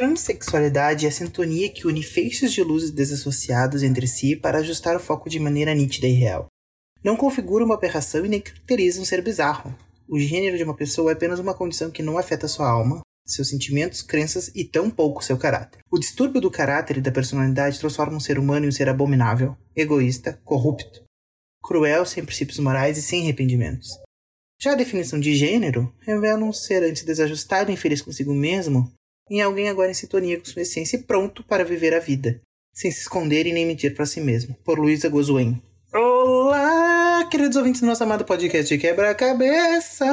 Transsexualidade é a sintonia que une feixes de luzes desassociados entre si para ajustar o foco de maneira nítida e real. Não configura uma aberração e nem caracteriza um ser bizarro. O gênero de uma pessoa é apenas uma condição que não afeta sua alma, seus sentimentos, crenças e tão pouco seu caráter. O distúrbio do caráter e da personalidade transforma um ser humano em um ser abominável, egoísta, corrupto, cruel, sem princípios morais e sem arrependimentos. Já a definição de gênero revela um ser antes desajustado e infeliz consigo mesmo, em alguém agora em sintonia com sua essência e pronto para viver a vida, sem se esconder e nem mentir para si mesmo. Por Luísa Gozuen. Olá, queridos ouvintes do nosso amado podcast Quebra-Cabeça!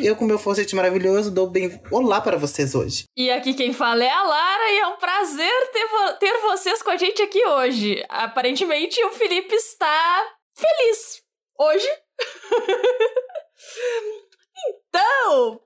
Eu, com meu falsete maravilhoso, dou bem olá para vocês hoje. E aqui quem fala é a Lara e é um prazer ter, vo ter vocês com a gente aqui hoje. Aparentemente o Felipe está feliz hoje. então,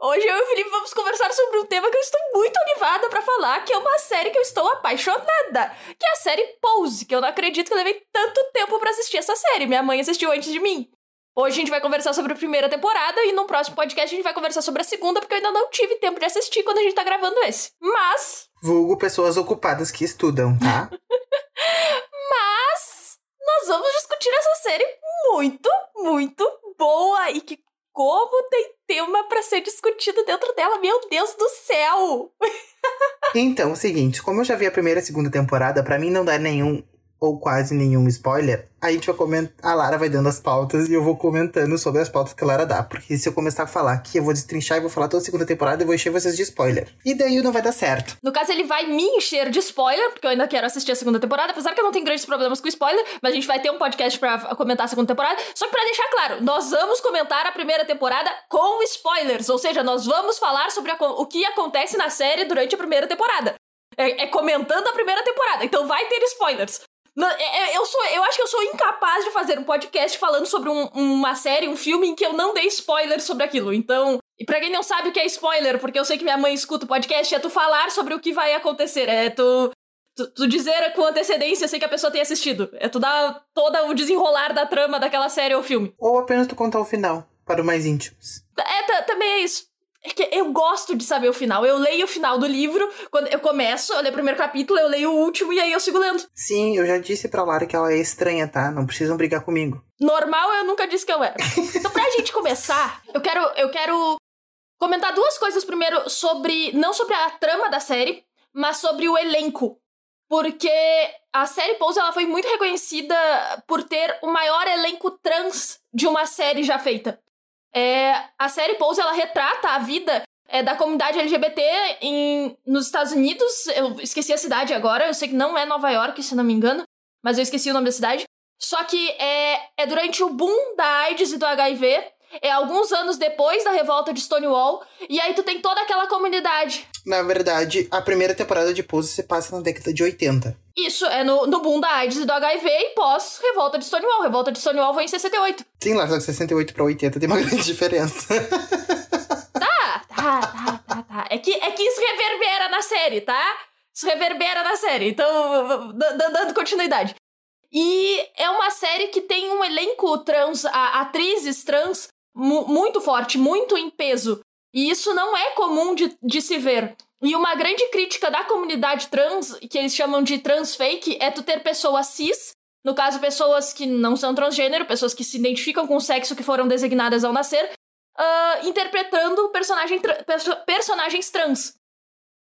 Hoje eu e o Felipe vamos conversar sobre um tema que eu estou muito animada para falar, que é uma série que eu estou apaixonada, que é a série Pose, que eu não acredito que eu levei tanto tempo para assistir essa série. Minha mãe assistiu antes de mim. Hoje a gente vai conversar sobre a primeira temporada e no próximo podcast a gente vai conversar sobre a segunda, porque eu ainda não tive tempo de assistir quando a gente tá gravando esse. Mas. Vulgo pessoas ocupadas que estudam, tá? Mas. Nós vamos discutir essa série muito, muito boa e que como tem tema para ser discutido dentro dela, meu Deus do céu! então, o seguinte, como eu já vi a primeira e segunda temporada, para mim não dá nenhum ou quase nenhum spoiler, a gente vai comentar. A Lara vai dando as pautas e eu vou comentando sobre as pautas que a Lara dá. Porque se eu começar a falar aqui, eu vou destrinchar e vou falar toda a segunda temporada e vou encher vocês de spoiler. E daí não vai dar certo. No caso, ele vai me encher de spoiler, porque eu ainda quero assistir a segunda temporada, apesar que eu não tenho grandes problemas com spoiler, mas a gente vai ter um podcast para comentar a segunda temporada. Só que pra deixar claro, nós vamos comentar a primeira temporada com spoilers, ou seja, nós vamos falar sobre a, o que acontece na série durante a primeira temporada. É, é, comentando a primeira temporada. Então vai ter spoilers. É, é, eu, sou, eu acho que eu sou incapaz de fazer um podcast falando sobre um, uma série, um filme em que eu não dei spoiler sobre aquilo. Então, e pra quem não sabe o que é spoiler, porque eu sei que minha mãe escuta o podcast, é tu falar sobre o que vai acontecer. É tu, tu, tu dizer com antecedência sem que a pessoa tenha assistido. É tu dar todo o desenrolar da trama daquela série ou filme. Ou apenas tu contar o final, para os mais íntimos. É, também é isso. É que eu gosto de saber o final. Eu leio o final do livro, quando eu começo, eu leio o primeiro capítulo, eu leio o último e aí eu sigo lendo. Sim, eu já disse pra Lara que ela é estranha, tá? Não precisam brigar comigo. Normal, eu nunca disse que eu era. então, pra gente começar, eu quero, eu quero comentar duas coisas primeiro sobre. Não sobre a trama da série, mas sobre o elenco. Porque a série Pose ela foi muito reconhecida por ter o maior elenco trans de uma série já feita. É, a série Pose ela retrata a vida é, da comunidade LGBT em, nos Estados Unidos. Eu esqueci a cidade agora, eu sei que não é Nova York, se não me engano, mas eu esqueci o nome da cidade. Só que é, é durante o boom da AIDS e do HIV é alguns anos depois da revolta de Stonewall, e aí tu tem toda aquela comunidade. Na verdade, a primeira temporada de Pose se passa na década de 80. Isso, é no, no boom da AIDS e do HIV e pós revolta de Stonewall. Revolta de Stonewall foi em 68. Sim, lá, só que 68 pra 80 tem uma grande diferença. tá, tá, tá, tá, tá. É que, é que isso reverbera na série, tá? Isso reverbera na série. Então, dando continuidade. E é uma série que tem um elenco trans, a, atrizes trans muito forte, muito em peso. E isso não é comum de, de se ver. E uma grande crítica da comunidade trans, que eles chamam de trans fake, é tu ter pessoas cis, no caso, pessoas que não são transgênero, pessoas que se identificam com o sexo que foram designadas ao nascer, uh, interpretando personagem tra perso personagens trans.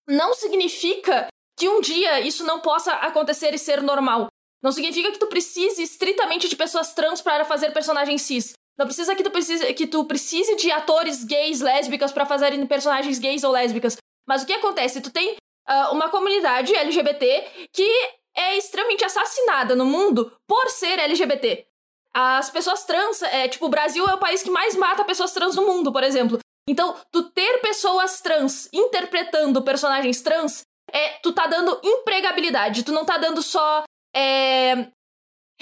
Não significa que um dia isso não possa acontecer e ser normal. Não significa que tu precise estritamente de pessoas trans para fazer personagens cis. Não precisa que tu precise, que tu precise de atores gays, lésbicas para fazerem personagens gays ou lésbicas. Mas o que acontece? Tu tem uh, uma comunidade LGBT que é extremamente assassinada no mundo por ser LGBT. As pessoas trans, é, tipo, o Brasil é o país que mais mata pessoas trans no mundo, por exemplo. Então, tu ter pessoas trans interpretando personagens trans, é, tu tá dando empregabilidade. Tu não tá dando só é,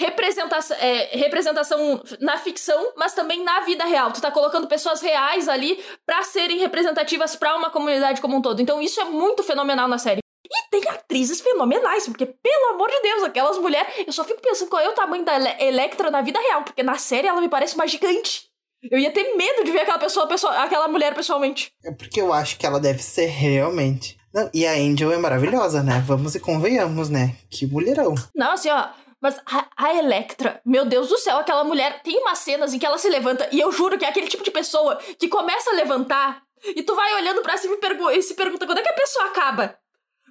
representação, é, representação na ficção, mas também na vida real. Tu tá colocando pessoas reais ali para serem representativas para uma comunidade como um todo. Então isso é muito fenomenal na série. E tem atrizes fenomenais, porque, pelo amor de Deus, aquelas mulheres. Eu só fico pensando qual é o tamanho da Electra na vida real, porque na série ela me parece uma gigante. Eu ia ter medo de ver aquela pessoa, pessoa aquela mulher pessoalmente. É porque eu acho que ela deve ser realmente Não, e a Angel é maravilhosa, né? Vamos e convenhamos, né? Que mulherão. Não, assim, ó. Mas a, a Electra, meu Deus do céu, aquela mulher tem umas cenas em que ela se levanta, e eu juro que é aquele tipo de pessoa que começa a levantar e tu vai olhando pra cima e, pergu e se pergunta quando é que a pessoa acaba.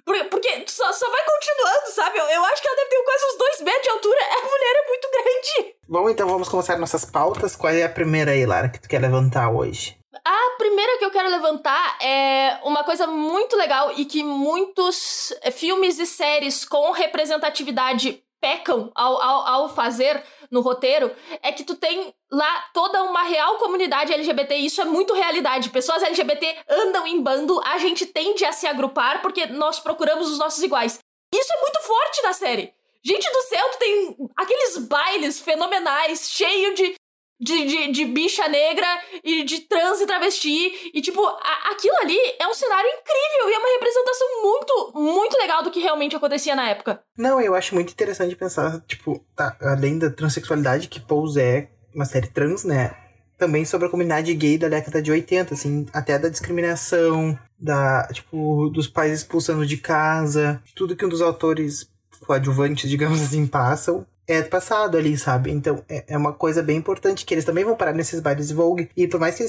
Porque, só, só vai continuando, sabe? Eu, eu acho que ela deve ter quase uns dois metros de altura. A mulher é muito grande. Bom, então vamos começar nossas pautas. Qual é a primeira aí, Lara, que tu quer levantar hoje? A primeira que eu quero levantar é uma coisa muito legal e que muitos filmes e séries com representatividade pecam ao, ao, ao fazer no roteiro é que tu tem lá toda uma real comunidade LGBT e isso é muito realidade. Pessoas LGBT andam em bando, a gente tende a se agrupar porque nós procuramos os nossos iguais. Isso é muito forte na série. Gente do céu, tu tem aqueles bailes fenomenais, cheio de de, de, de, bicha negra e de trans e travesti. E, tipo, a, aquilo ali é um cenário incrível e é uma representação muito, muito legal do que realmente acontecia na época. Não, eu acho muito interessante pensar, tipo, tá, além da transexualidade, que Pose é uma série trans, né? Também sobre a comunidade gay da década de 80, assim, até da discriminação, da, tipo, dos pais expulsando de casa, tudo que um dos autores coadjuvantes, digamos assim, passam é passado ali, sabe? Então é, é uma coisa bem importante que eles também vão parar nesses bailes Vogue. E por mais que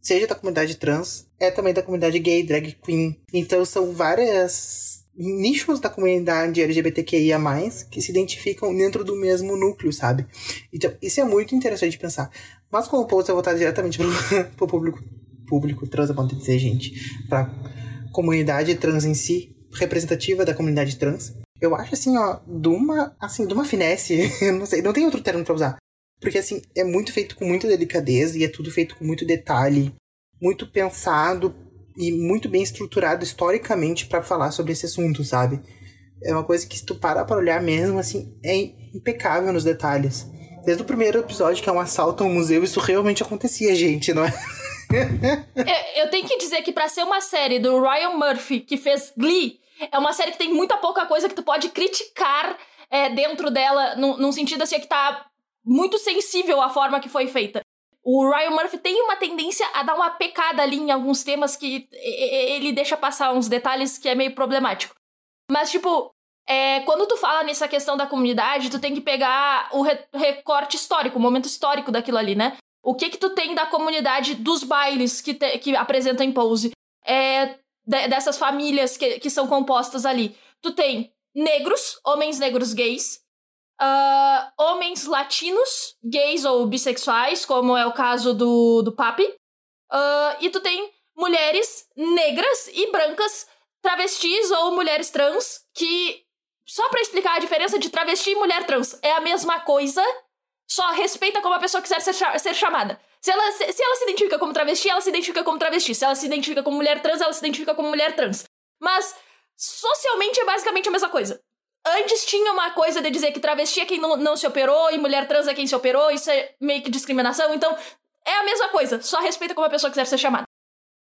seja da comunidade trans, é também da comunidade gay, drag queen. Então são várias nichos da comunidade LGBTQIA+, que se identificam dentro do mesmo núcleo, sabe? Então, isso é muito interessante pensar. Mas como o post é voltado diretamente para o público, público trans, pode dizer, gente, para comunidade trans em si, representativa da comunidade trans, eu acho assim, ó, de uma, assim, de uma finesse, não sei, não tem outro termo para usar. Porque assim, é muito feito com muita delicadeza e é tudo feito com muito detalhe, muito pensado e muito bem estruturado historicamente para falar sobre esse assunto, sabe? É uma coisa que se tu parar para olhar mesmo, assim, é impecável nos detalhes. Desde o primeiro episódio, que é um assalto ao museu, isso realmente acontecia, gente, não é? eu, eu tenho que dizer que para ser uma série do Ryan Murphy, que fez Glee, é uma série que tem muita pouca coisa que tu pode criticar é, dentro dela, num, num sentido assim, que tá muito sensível à forma que foi feita. O Ryan Murphy tem uma tendência a dar uma pecada ali em alguns temas que ele deixa passar uns detalhes que é meio problemático. Mas, tipo, é, quando tu fala nessa questão da comunidade, tu tem que pegar o re recorte histórico, o momento histórico daquilo ali, né? O que que tu tem da comunidade dos bailes que, te, que apresentam em Pose? É, de, dessas famílias que, que são compostas ali. Tu tem negros, homens negros gays, uh, homens latinos, gays ou bissexuais, como é o caso do, do Papi, uh, e tu tem mulheres negras e brancas, travestis ou mulheres trans, que, só para explicar a diferença de travesti e mulher trans, é a mesma coisa, só respeita como a pessoa quiser ser, ser chamada. Se ela, se, se ela se identifica como travesti, ela se identifica como travesti. Se ela se identifica como mulher trans, ela se identifica como mulher trans. Mas socialmente é basicamente a mesma coisa. Antes tinha uma coisa de dizer que travesti é quem não, não se operou e mulher trans é quem se operou, isso é meio que discriminação, então é a mesma coisa, só respeita como a pessoa quiser ser chamada.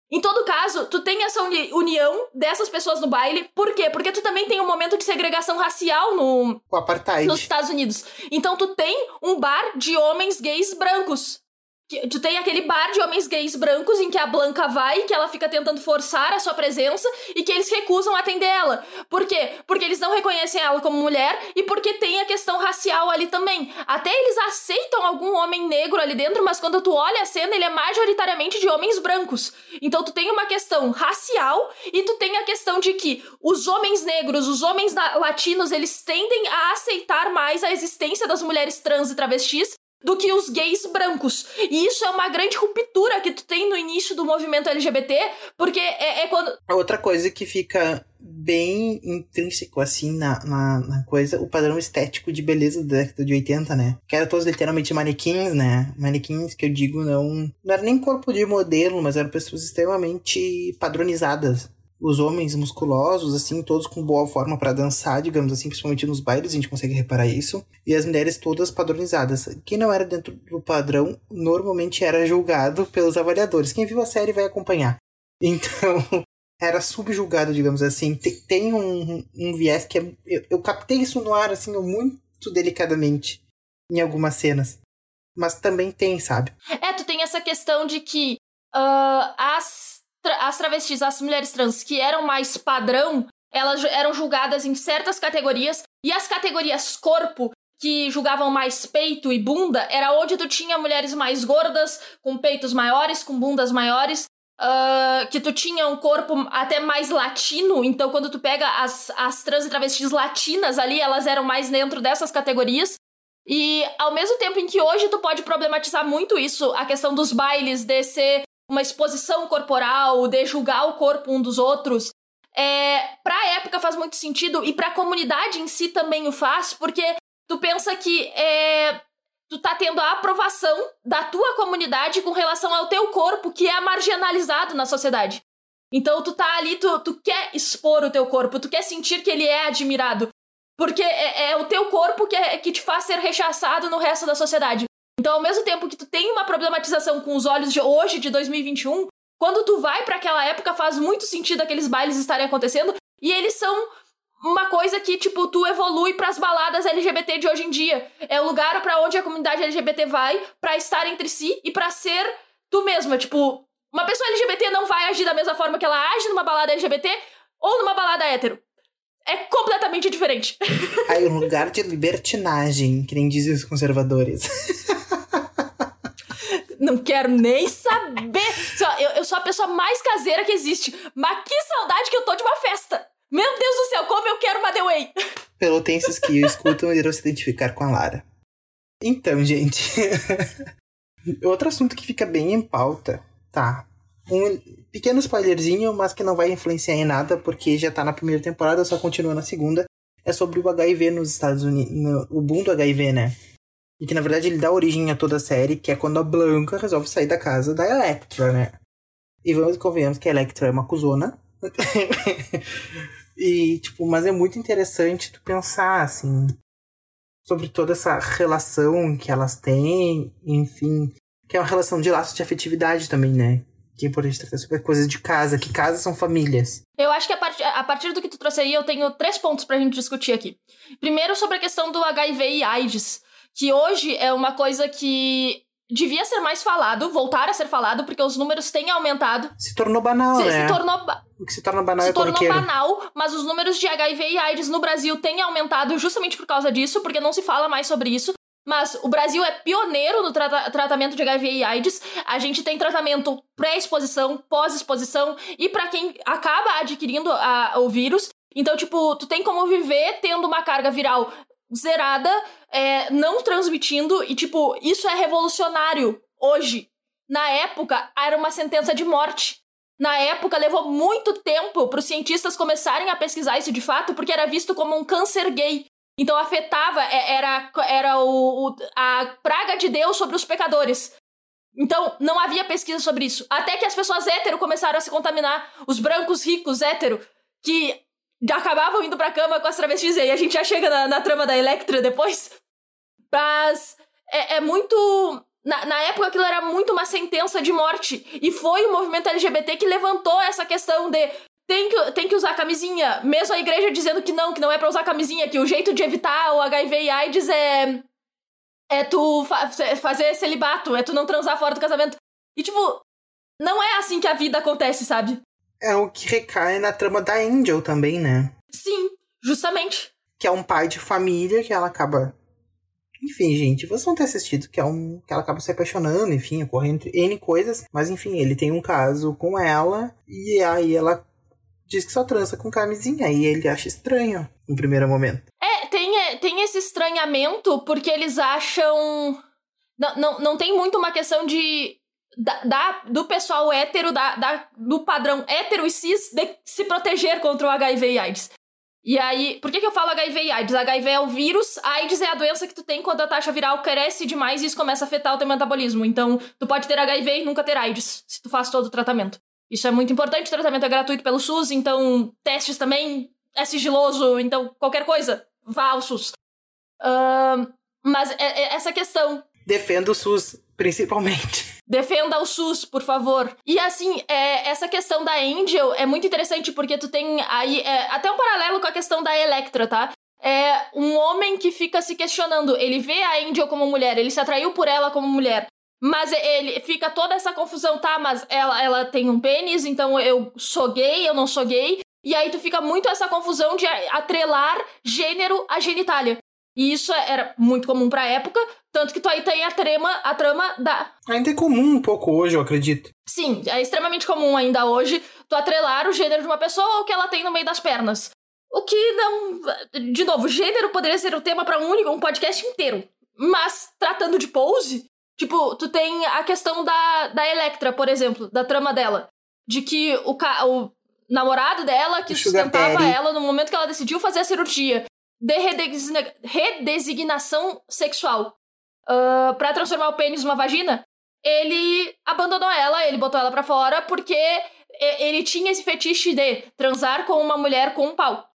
Em todo caso, tu tem essa uni união dessas pessoas no baile. Por quê? Porque tu também tem um momento de segregação racial no o apartheid. nos Estados Unidos. Então tu tem um bar de homens gays brancos. Tu tem aquele bar de homens gays brancos em que a Blanca vai, que ela fica tentando forçar a sua presença e que eles recusam atender ela. Por quê? Porque eles não reconhecem ela como mulher e porque tem a questão racial ali também. Até eles aceitam algum homem negro ali dentro, mas quando tu olha a cena, ele é majoritariamente de homens brancos. Então tu tem uma questão racial e tu tem a questão de que os homens negros, os homens latinos, eles tendem a aceitar mais a existência das mulheres trans e travestis do que os gays brancos. E isso é uma grande ruptura que tu tem no início do movimento LGBT, porque é, é quando. Outra coisa que fica bem intrínseco, assim, na, na, na, coisa, o padrão estético de beleza da década de 80, né? Que eram todos literalmente manequins, né? Manequins que eu digo não. Não era nem corpo de modelo, mas eram pessoas extremamente padronizadas os homens musculosos, assim, todos com boa forma para dançar, digamos assim, principalmente nos bailes, a gente consegue reparar isso. E as mulheres todas padronizadas. Quem não era dentro do padrão, normalmente era julgado pelos avaliadores. Quem viu a série vai acompanhar. Então, era subjulgado, digamos assim. Tem um, um viés que é, eu, eu captei isso no ar, assim, muito delicadamente em algumas cenas. Mas também tem, sabe? É, tu tem essa questão de que uh, as as travestis, as mulheres trans que eram mais padrão, elas eram julgadas em certas categorias, e as categorias corpo, que julgavam mais peito e bunda, era onde tu tinha mulheres mais gordas, com peitos maiores, com bundas maiores, uh, que tu tinha um corpo até mais latino, então quando tu pega as, as trans e travestis latinas ali, elas eram mais dentro dessas categorias. E ao mesmo tempo em que hoje tu pode problematizar muito isso, a questão dos bailes, de ser uma exposição corporal, de julgar o corpo um dos outros, é, pra época faz muito sentido e pra comunidade em si também o faz, porque tu pensa que é, tu tá tendo a aprovação da tua comunidade com relação ao teu corpo, que é marginalizado na sociedade. Então tu tá ali, tu, tu quer expor o teu corpo, tu quer sentir que ele é admirado. Porque é, é o teu corpo que, é, que te faz ser rechaçado no resto da sociedade. Então, ao mesmo tempo que tu tem uma problematização com os olhos de hoje, de 2021, quando tu vai para aquela época, faz muito sentido aqueles bailes estarem acontecendo. E eles são uma coisa que, tipo, tu evolui para as baladas LGBT de hoje em dia. É o lugar para onde a comunidade LGBT vai para estar entre si e para ser tu mesma. Tipo, uma pessoa LGBT não vai agir da mesma forma que ela age numa balada LGBT ou numa balada hétero. É completamente diferente. Aí, um lugar de libertinagem, que nem dizem os conservadores. Não quero nem saber. Eu, eu sou a pessoa mais caseira que existe. Mas que saudade que eu tô de uma festa. Meu Deus do céu, como eu quero uma The Way! Pelotenses que escutam irão se identificar com a Lara. Então, gente. Outro assunto que fica bem em pauta, tá? Um pequeno spoilerzinho, mas que não vai influenciar em nada, porque já tá na primeira temporada, só continua na segunda. É sobre o HIV nos Estados Unidos. No, o boom do HIV, né? E que na verdade ele dá origem a toda a série, que é quando a Blanca resolve sair da casa da Electra, né? E vamos convenhamos que a Electra é uma cuzona. E, tipo, mas é muito interessante tu pensar, assim, sobre toda essa relação que elas têm, enfim, que é uma relação de laço de afetividade também, né? Que é importante tratar sobre coisas de casa, que casas são famílias. Eu acho que a, part a partir do que tu trouxe aí, eu tenho três pontos pra gente discutir aqui. Primeiro, sobre a questão do HIV e AIDS, que hoje é uma coisa que devia ser mais falado, voltar a ser falado, porque os números têm aumentado. Se tornou banal, se, né? Se tornou, o que se torna banal se é tornou banal, mas os números de HIV e AIDS no Brasil têm aumentado justamente por causa disso, porque não se fala mais sobre isso. Mas o Brasil é pioneiro no trata tratamento de HIV e AIDS. A gente tem tratamento pré-exposição, pós-exposição e para quem acaba adquirindo a, o vírus. Então, tipo, tu tem como viver tendo uma carga viral zerada, é, não transmitindo, e, tipo, isso é revolucionário hoje. Na época, era uma sentença de morte. Na época, levou muito tempo para os cientistas começarem a pesquisar isso de fato, porque era visto como um câncer gay. Então afetava, é, era, era o, o, a praga de Deus sobre os pecadores. Então não havia pesquisa sobre isso. Até que as pessoas hétero começaram a se contaminar. Os brancos ricos hétero, que acabavam indo pra cama com as travestis. E aí a gente já chega na, na trama da Electra depois. Mas é, é muito. Na, na, época aquilo era muito uma sentença de morte. E foi o movimento LGBT que levantou essa questão de tem que, tem que usar camisinha. Mesmo a igreja dizendo que não, que não é para usar camisinha, que o jeito de evitar o HIV e AIDS é. É tu fa fazer celibato, é tu não transar fora do casamento. E tipo, não é assim que a vida acontece, sabe? É o que recai na trama da Angel também, né? Sim, justamente. Que é um pai de família que ela acaba. Enfim, gente, vocês vão ter assistido que é um. que ela acaba se apaixonando, enfim, ocorrendo N coisas. Mas enfim, ele tem um caso com ela. E aí ela diz que só trança com camisinha. E ele acha estranho no primeiro momento. É, tem, é, tem esse estranhamento porque eles acham. Não, não, não tem muito uma questão de da, da, do pessoal hétero, da, da, do padrão hétero e cis, de se proteger contra o HIV e AIDS. E aí, por que, que eu falo HIV e AIDS? HIV é o vírus, AIDS é a doença que tu tem quando a taxa viral cresce demais e isso começa a afetar o teu metabolismo. Então, tu pode ter HIV e nunca ter AIDS, se tu faz todo o tratamento. Isso é muito importante, o tratamento é gratuito pelo SUS, então testes também é sigiloso, então qualquer coisa, vá ao SUS. Uh, mas é, é essa questão. Defenda o SUS, principalmente. Defenda o SUS, por favor. E assim, é, essa questão da Angel é muito interessante porque tu tem aí é, até um paralelo com a questão da Electra, tá? É um homem que fica se questionando. Ele vê a Angel como mulher, ele se atraiu por ela como mulher. Mas ele fica toda essa confusão, tá? Mas ela, ela tem um pênis, então eu sou gay, eu não sou gay. E aí tu fica muito essa confusão de atrelar gênero à genitália. E isso era muito comum pra época, tanto que tu aí tem a trama, a trama da. Ainda é comum um pouco hoje, eu acredito. Sim, é extremamente comum ainda hoje tu atrelar o gênero de uma pessoa ou o que ela tem no meio das pernas. O que não. De novo, gênero poderia ser o tema para um único, um podcast inteiro. Mas, tratando de pose, tipo, tu tem a questão da, da Electra, por exemplo, da trama dela. De que o, ca... o namorado dela, que sustentava ela no momento que ela decidiu fazer a cirurgia de redesigna... redesignação sexual uh, para transformar o pênis numa vagina, ele abandonou ela, ele botou ela para fora porque ele tinha esse fetiche de transar com uma mulher com um pau.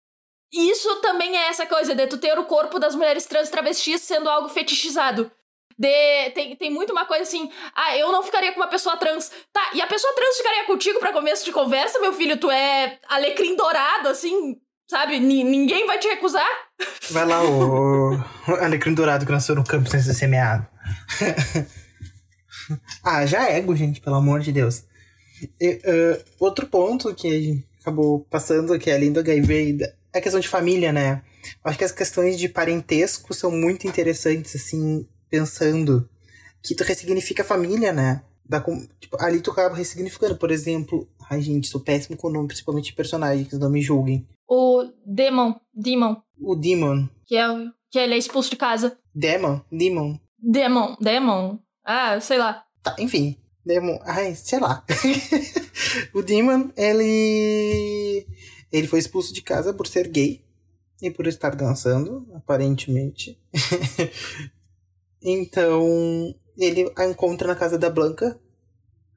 Isso também é essa coisa de tu ter o corpo das mulheres trans travestis sendo algo fetichizado. De, tem, tem muito uma coisa assim, ah, eu não ficaria com uma pessoa trans. Tá, e a pessoa trans ficaria contigo para começo de conversa, meu filho? Tu é alecrim dourado, assim, sabe? N ninguém vai te recusar. Vai lá, o, o alecrim dourado que nasceu no campo sem ser semeado. ah, já é ego, gente, pelo amor de Deus. E, uh, outro ponto que a gente acabou passando, que é além do HIV, é a questão de família, né? Acho que as questões de parentesco são muito interessantes, assim, pensando que tu ressignifica a família, né? Da, tipo, ali tu acaba ressignificando, por exemplo. Ai, gente, sou péssimo com o nome, principalmente de personagens, não me julguem. O Demon. Demon. O Demon. Que é que ele é expulso de casa. Demon? Demon. Demon. Demon. Ah, sei lá. Tá, enfim. Demon. Ai, sei lá. o Demon, ele. Ele foi expulso de casa por ser gay e por estar dançando, aparentemente. então, ele a encontra na casa da Blanca,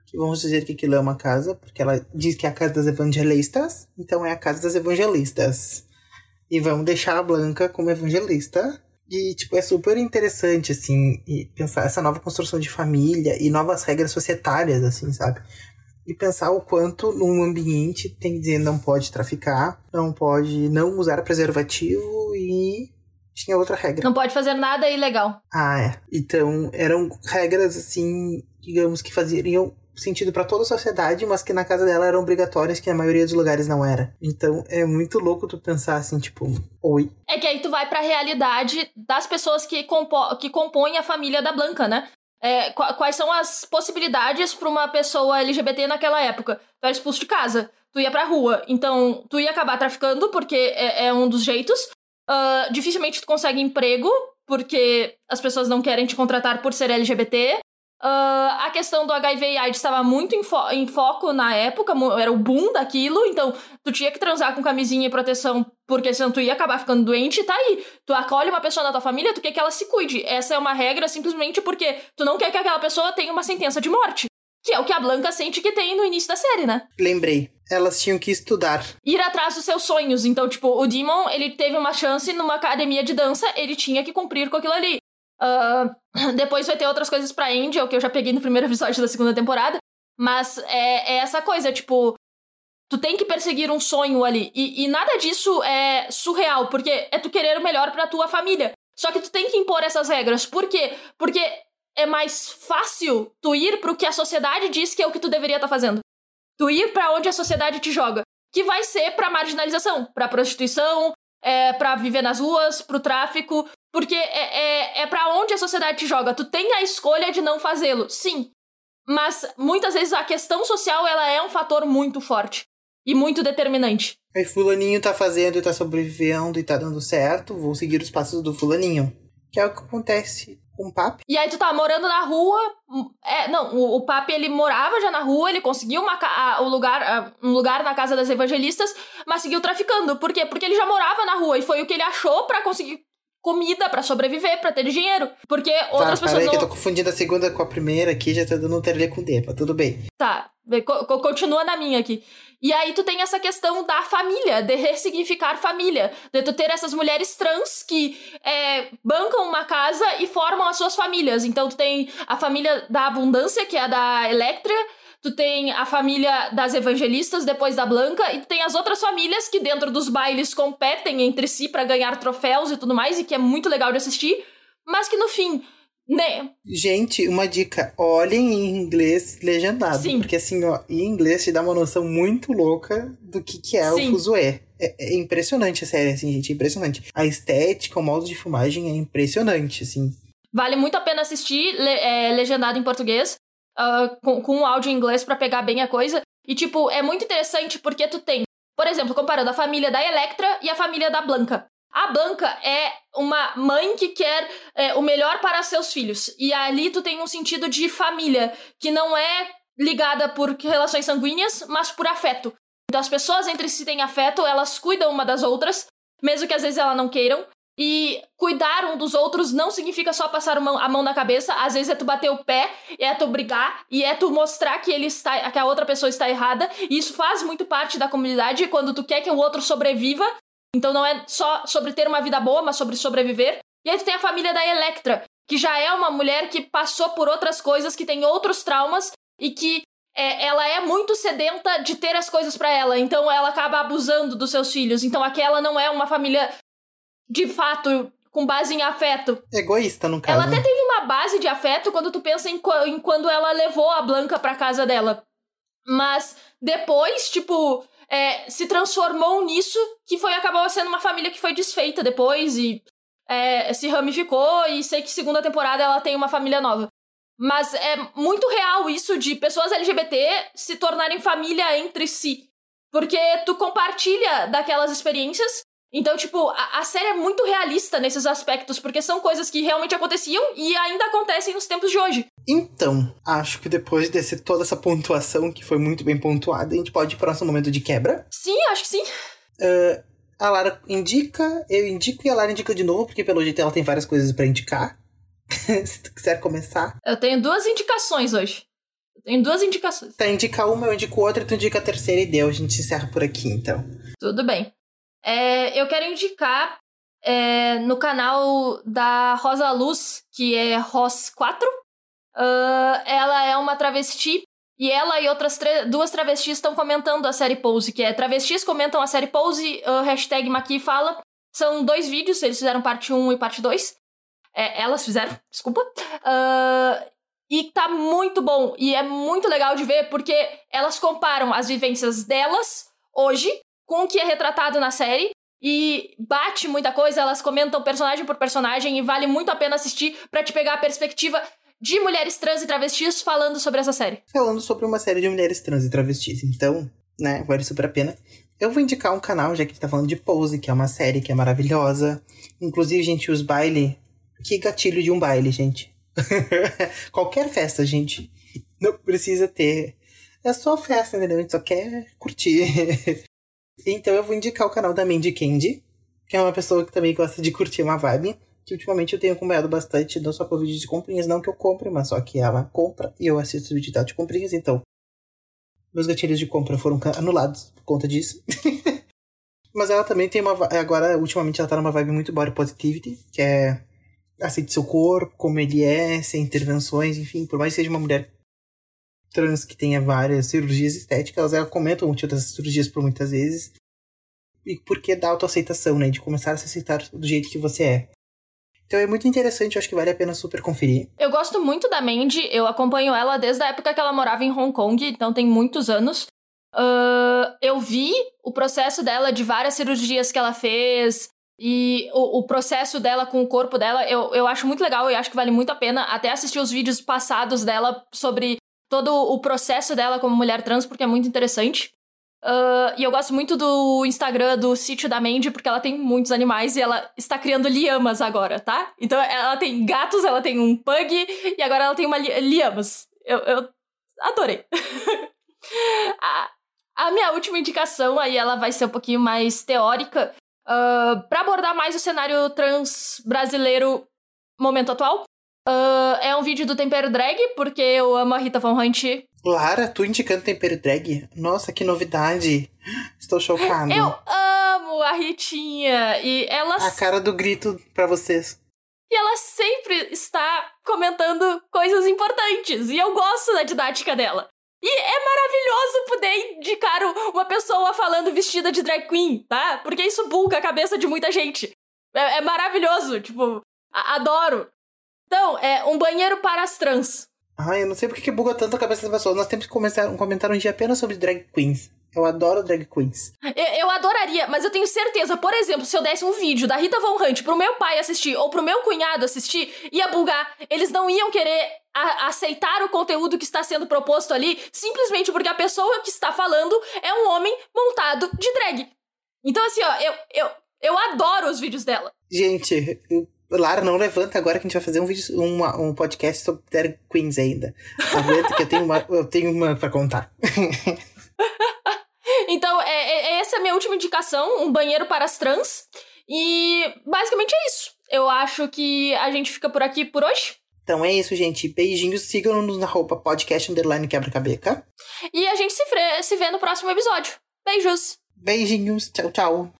que vamos dizer que aquilo é uma casa, porque ela diz que é a casa das evangelistas, então é a casa das evangelistas. E vamos deixar a Blanca como evangelista. E, tipo, é super interessante, assim, pensar essa nova construção de família e novas regras societárias, assim, sabe? e pensar o quanto num ambiente tem que dizer não pode traficar, não pode não usar preservativo e tinha outra regra. Não pode fazer nada ilegal. Ah, é. Então eram regras assim, digamos que faziam sentido para toda a sociedade, mas que na casa dela eram obrigatórias, que na maioria dos lugares não era. Então é muito louco tu pensar assim, tipo, oi. É que aí tu vai para a realidade das pessoas que, compo que compõem a família da Blanca, né? É, quais são as possibilidades para uma pessoa LGBT naquela época? Tu era expulso de casa, tu ia pra rua, então tu ia acabar traficando, porque é, é um dos jeitos. Uh, dificilmente tu consegue emprego, porque as pessoas não querem te contratar por ser LGBT. Uh, a questão do HIV e AIDS estava muito em, fo em, foco na época, era o boom daquilo, então tu tinha que transar com camisinha e proteção, porque senão tu ia acabar ficando doente e tá aí. Tu acolhe uma pessoa na tua família, tu quer que ela se cuide. Essa é uma regra simplesmente porque tu não quer que aquela pessoa tenha uma sentença de morte. Que é o que a Blanca sente que tem no início da série, né? Lembrei. Elas tinham que estudar. Ir atrás dos seus sonhos. Então, tipo, o Demon, ele teve uma chance numa academia de dança, ele tinha que cumprir com aquilo ali. Uh, depois vai ter outras coisas pra Angel, que eu já peguei no primeiro episódio da segunda temporada. Mas é, é essa coisa, tipo, tu tem que perseguir um sonho ali. E, e, nada disso é surreal, porque é tu querer o melhor pra tua família. Só que tu tem que impor essas regras. Por quê? Porque é mais fácil tu ir pro que a sociedade diz que é o que tu deveria estar tá fazendo. Tu ir para onde a sociedade te joga. Que vai ser pra marginalização, pra prostituição, é, para viver nas ruas, pro tráfico, porque é, é, é para onde a sociedade te joga. Tu tem a escolha de não fazê-lo, sim. Mas muitas vezes a questão social ela é um fator muito forte e muito determinante. Aí fulaninho tá fazendo e tá sobrevivendo e tá dando certo, vou seguir os passos do fulaninho. Que é o que acontece com o Papi. E aí tu tá morando na rua. É, não, o, o Papi ele morava já na rua, ele conseguiu uma, a, o lugar, a, um lugar na casa das evangelistas, mas seguiu traficando. Por quê? Porque ele já morava na rua e foi o que ele achou para conseguir comida para sobreviver, para ter dinheiro. Porque outras tá, pessoas. Peraí, não... que eu tô confundindo a segunda com a primeira aqui, já tá dando um terlê com D, mas tudo bem. Tá, continua na minha aqui. E aí tu tem essa questão da família, de ressignificar família, de tu ter essas mulheres trans que é, bancam uma casa e formam as suas famílias. Então tu tem a família da abundância, que é a da Electra, tu tem a família das evangelistas depois da Blanca e tu tem as outras famílias que dentro dos bailes competem entre si para ganhar troféus e tudo mais e que é muito legal de assistir, mas que no fim né? Gente, uma dica: olhem em inglês legendado. Sim. Porque assim, ó, em inglês te dá uma noção muito louca do que, que é Sim. o fuzuê. É, é impressionante a série, assim, gente, é impressionante. A estética, o modo de filmagem é impressionante, assim. Vale muito a pena assistir le- é, legendado em português, ah, com, com áudio em inglês pra pegar bem a coisa. E, tipo, é muito interessante porque tu tem, por exemplo, comparando a família da Electra e a família da Blanca. A Blanca é uma mãe que quer é, o melhor para seus filhos. E ali tu tem um sentido de família, que não é ligada por relações sanguíneas, mas por afeto. Então as pessoas entre si têm afeto, elas cuidam uma das outras, mesmo que às vezes elas não queiram. E cuidar um dos outros não significa só passar a mão, a mão na cabeça, às vezes é tu bater o pé, é tu brigar e é tu mostrar que ele está, que a outra pessoa está errada. E isso faz muito parte da comunidade quando tu quer que o outro sobreviva. Então não é só sobre ter uma vida boa, mas sobre sobreviver. E aí tu tem a família da Electra, que já é uma mulher que passou por outras coisas, que tem outros traumas e que é, ela é muito sedenta de ter as coisas pra ela. Então ela acaba abusando dos seus filhos. Então aquela não é uma família de fato com base em afeto. Egoísta, no caso. Ela até teve uma base de afeto quando tu pensa em, em quando ela levou a Blanca pra casa dela. Mas depois, tipo, é, se transformou nisso, que foi acabou sendo uma família que foi desfeita depois e é, se ramificou. E sei que segunda temporada ela tem uma família nova. Mas é muito real isso de pessoas LGBT se tornarem família entre si. Porque tu compartilha daquelas experiências. Então, tipo, a, a série é muito realista nesses aspectos, porque são coisas que realmente aconteciam e ainda acontecem nos tempos de hoje. Então, acho que depois desse toda essa pontuação que foi muito bem pontuada, a gente pode ir pro nosso momento de quebra. Sim, acho que sim. A Lara indica, eu indico e a Lara indica de novo, porque pelo jeito ela tem várias coisas pra indicar. Se tu quiser começar. Eu tenho duas indicações hoje. Eu tenho duas indicações. Tá, indica uma, eu indico outra, tu indica a terceira e deu. A gente encerra por aqui, então. Tudo bem. É, eu quero indicar é, no canal da Rosa Luz, que é Ros4. ah, ela é uma travesti e ela e outras duas travestis estão comentando a série Pose, que é travestis comentam a série Pose, ah, hashtag Maqui fala. São dois vídeos, eles fizeram parte 1 e parte 2. É, elas fizeram, desculpa. Ah, e tá muito bom. E é muito legal de ver porque elas comparam as vivências delas hoje com o que é retratado na série. E bate muita coisa, elas comentam personagem por personagem e vale muito a pena assistir pra te pegar a perspectiva de mulheres trans e travestis falando sobre essa série. Falando sobre uma série de mulheres trans e travestis. Então, né, vale super a pena. Eu vou indicar um canal, já que tá falando de Pose, que é uma série que é maravilhosa. Inclusive, gente, os baile. Que gatilho de um baile, gente. Qualquer festa, gente. Não precisa ter. É só festa, entendeu? A gente só quer curtir. então eu vou indicar o canal da Mandy Candy, que é uma pessoa que também gosta de curtir uma vibe. Que ultimamente eu tenho acompanhado bastante, não só por vídeos de comprinhas, não que eu compre, mas só que ela compra e eu assisto vídeo dela de comprinhas, então. Meus gatilhos de compra foram anulados por conta disso. mas ela também tem uma. Agora, ultimamente, ela tá numa vibe muito body positivity, que é aceite seu corpo, como ele é, sem intervenções, enfim, por mais que seja uma mulher trans que tenha várias cirurgias estéticas, ela comenta o motivo dessas cirurgias por muitas vezes. E porque dá autoaceitação, né? De começar a se aceitar do jeito que você é. Então é muito interessante, eu acho que vale a pena super conferir. Eu gosto muito da Mandy, eu acompanho ela desde a época que ela morava em Hong Kong, então tem muitos anos. Ah, eu vi o processo dela de várias cirurgias que ela fez e o, o processo dela com o corpo dela. Eu, eu acho muito legal e acho que vale muito a pena até assistir os vídeos passados dela sobre todo o processo dela como mulher trans, porque é muito interessante. Ah, e eu gosto muito do Instagram do sítio da Mandy, porque ela tem muitos animais e ela está criando liamas agora, tá? Então ela tem gatos, ela tem um pug e agora ela tem uma li liamas. Eu, eu adorei. a, a minha última indicação, aí ela vai ser um pouquinho mais teórica, ah, para abordar mais o cenário trans brasileiro momento atual. Ah, é um vídeo do Tempero Drag, porque eu amo a Rita Von Hunt Lara, tu indicando tempero drag? Nossa, que novidade! Estou chocado. Eu amo a Ritinha e ela A cara do grito pra vocês. e ela sempre está comentando coisas importantes e eu gosto da didática dela. E é maravilhoso poder indicar uma pessoa falando vestida de drag queen, tá? Porque isso buga a cabeça de muita gente. É, é maravilhoso, tipo, adoro. Então, é um banheiro para as trans. Ai, eu não sei porque que buga tanto a cabeça das pessoas. Nós temos que começar um comentário um dia apenas sobre drag queens. Eu adoro drag queens. Eu, eu, adoraria, mas eu tenho certeza, por exemplo, se eu desse um vídeo da Rita Von Hunt pro meu pai assistir ou pro meu cunhado assistir, ia bugar. Eles não iam querer a, aceitar o conteúdo que está sendo proposto ali, simplesmente porque a pessoa que está falando é um homem montado de drag. Então, assim, ó, eu, eu, eu adoro os vídeos dela. Gente, Lara, não levanta agora que a gente vai fazer um vídeo, uma, um podcast sobre drag queens ainda. Aguenta que eu tenho uma, eu tenho uma pra contar. Então, é, é, essa é a minha última indicação: um banheiro para as trans. E basicamente é isso. Eu acho que a gente fica por aqui por hoje. Então é isso, gente. Beijinhos. Sigam-nos na roupa podcast underline quebra-cabeça. E a gente se, se vê no próximo episódio. Beijos. Beijinhos. Tchau, tchau.